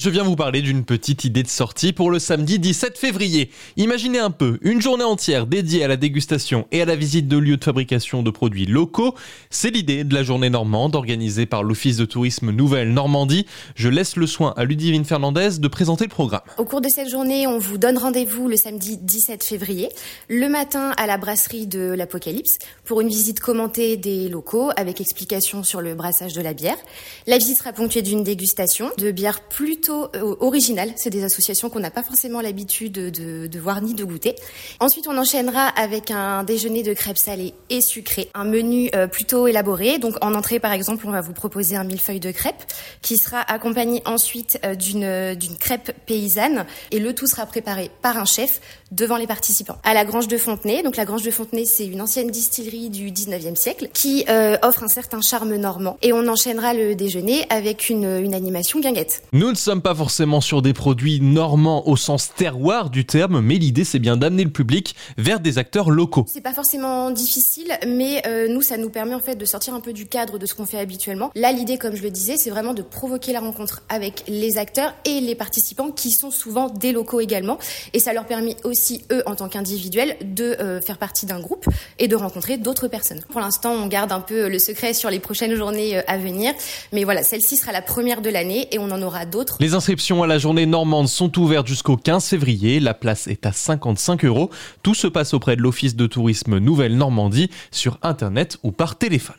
Je viens vous parler d'une petite idée de sortie pour le samedi 17 février. Imaginez un peu, une journée entière dédiée à la dégustation et à la visite de lieux de fabrication de produits locaux. C'est l'idée de la journée normande organisée par l'Office de tourisme Nouvelle Normandie. Je laisse le soin à Ludivine Fernandez de présenter le programme. Au cours de cette journée, on vous donne rendez-vous le samedi 17 février, le matin à la brasserie de l'Apocalypse pour une visite commentée des locaux avec explication sur le brassage de la bière. La visite sera ponctuée d'une dégustation de bière plutôt euh, original. C'est des associations qu'on n'a pas forcément l'habitude de, voir ni de goûter. Ensuite, on enchaînera avec un déjeuner de crêpes salées et sucrées, un menu euh, plutôt élaboré. Donc en entrée, par exemple, on va vous proposer un millefeuille de crêpes qui sera accompagné ensuite euh, d'une d'une crêpe paysanne et le tout sera préparé par un chef devant les participants. À la Grange de Fontenay, donc la Grange de Fontenay, c'est une ancienne distillerie du 19e siècle qui offre un certain charme normand et on enchaînera le déjeuner avec une, une animation guinguette. Nous ne sommes pas forcément sur des produits normands au sens terroir du terme, mais l'idée c'est bien d'amener le public vers des acteurs locaux. C'est pas forcément difficile, mais euh, nous ça nous permet en fait de sortir un peu du cadre de ce qu'on fait habituellement. Là l'idée comme je le disais, c'est vraiment de provoquer la rencontre avec les acteurs et les participants qui sont souvent des locaux également, et ça leur permet aussi eux en tant qu'individuels de euh, faire partie d'un groupe et de rencontrer d'autres personnes. Pour l'instant, on garde un peu le secret sur les prochaines journées euh, à venir, mais voilà, celle-ci sera la première de l'année et on en aura d'autres. Les inscriptions à la journée normande sont ouvertes jusqu'au 15 février. La place est à 55 euros. Tout se passe auprès de l'Office de tourisme Nouvelle Normandie sur Internet ou par téléphone.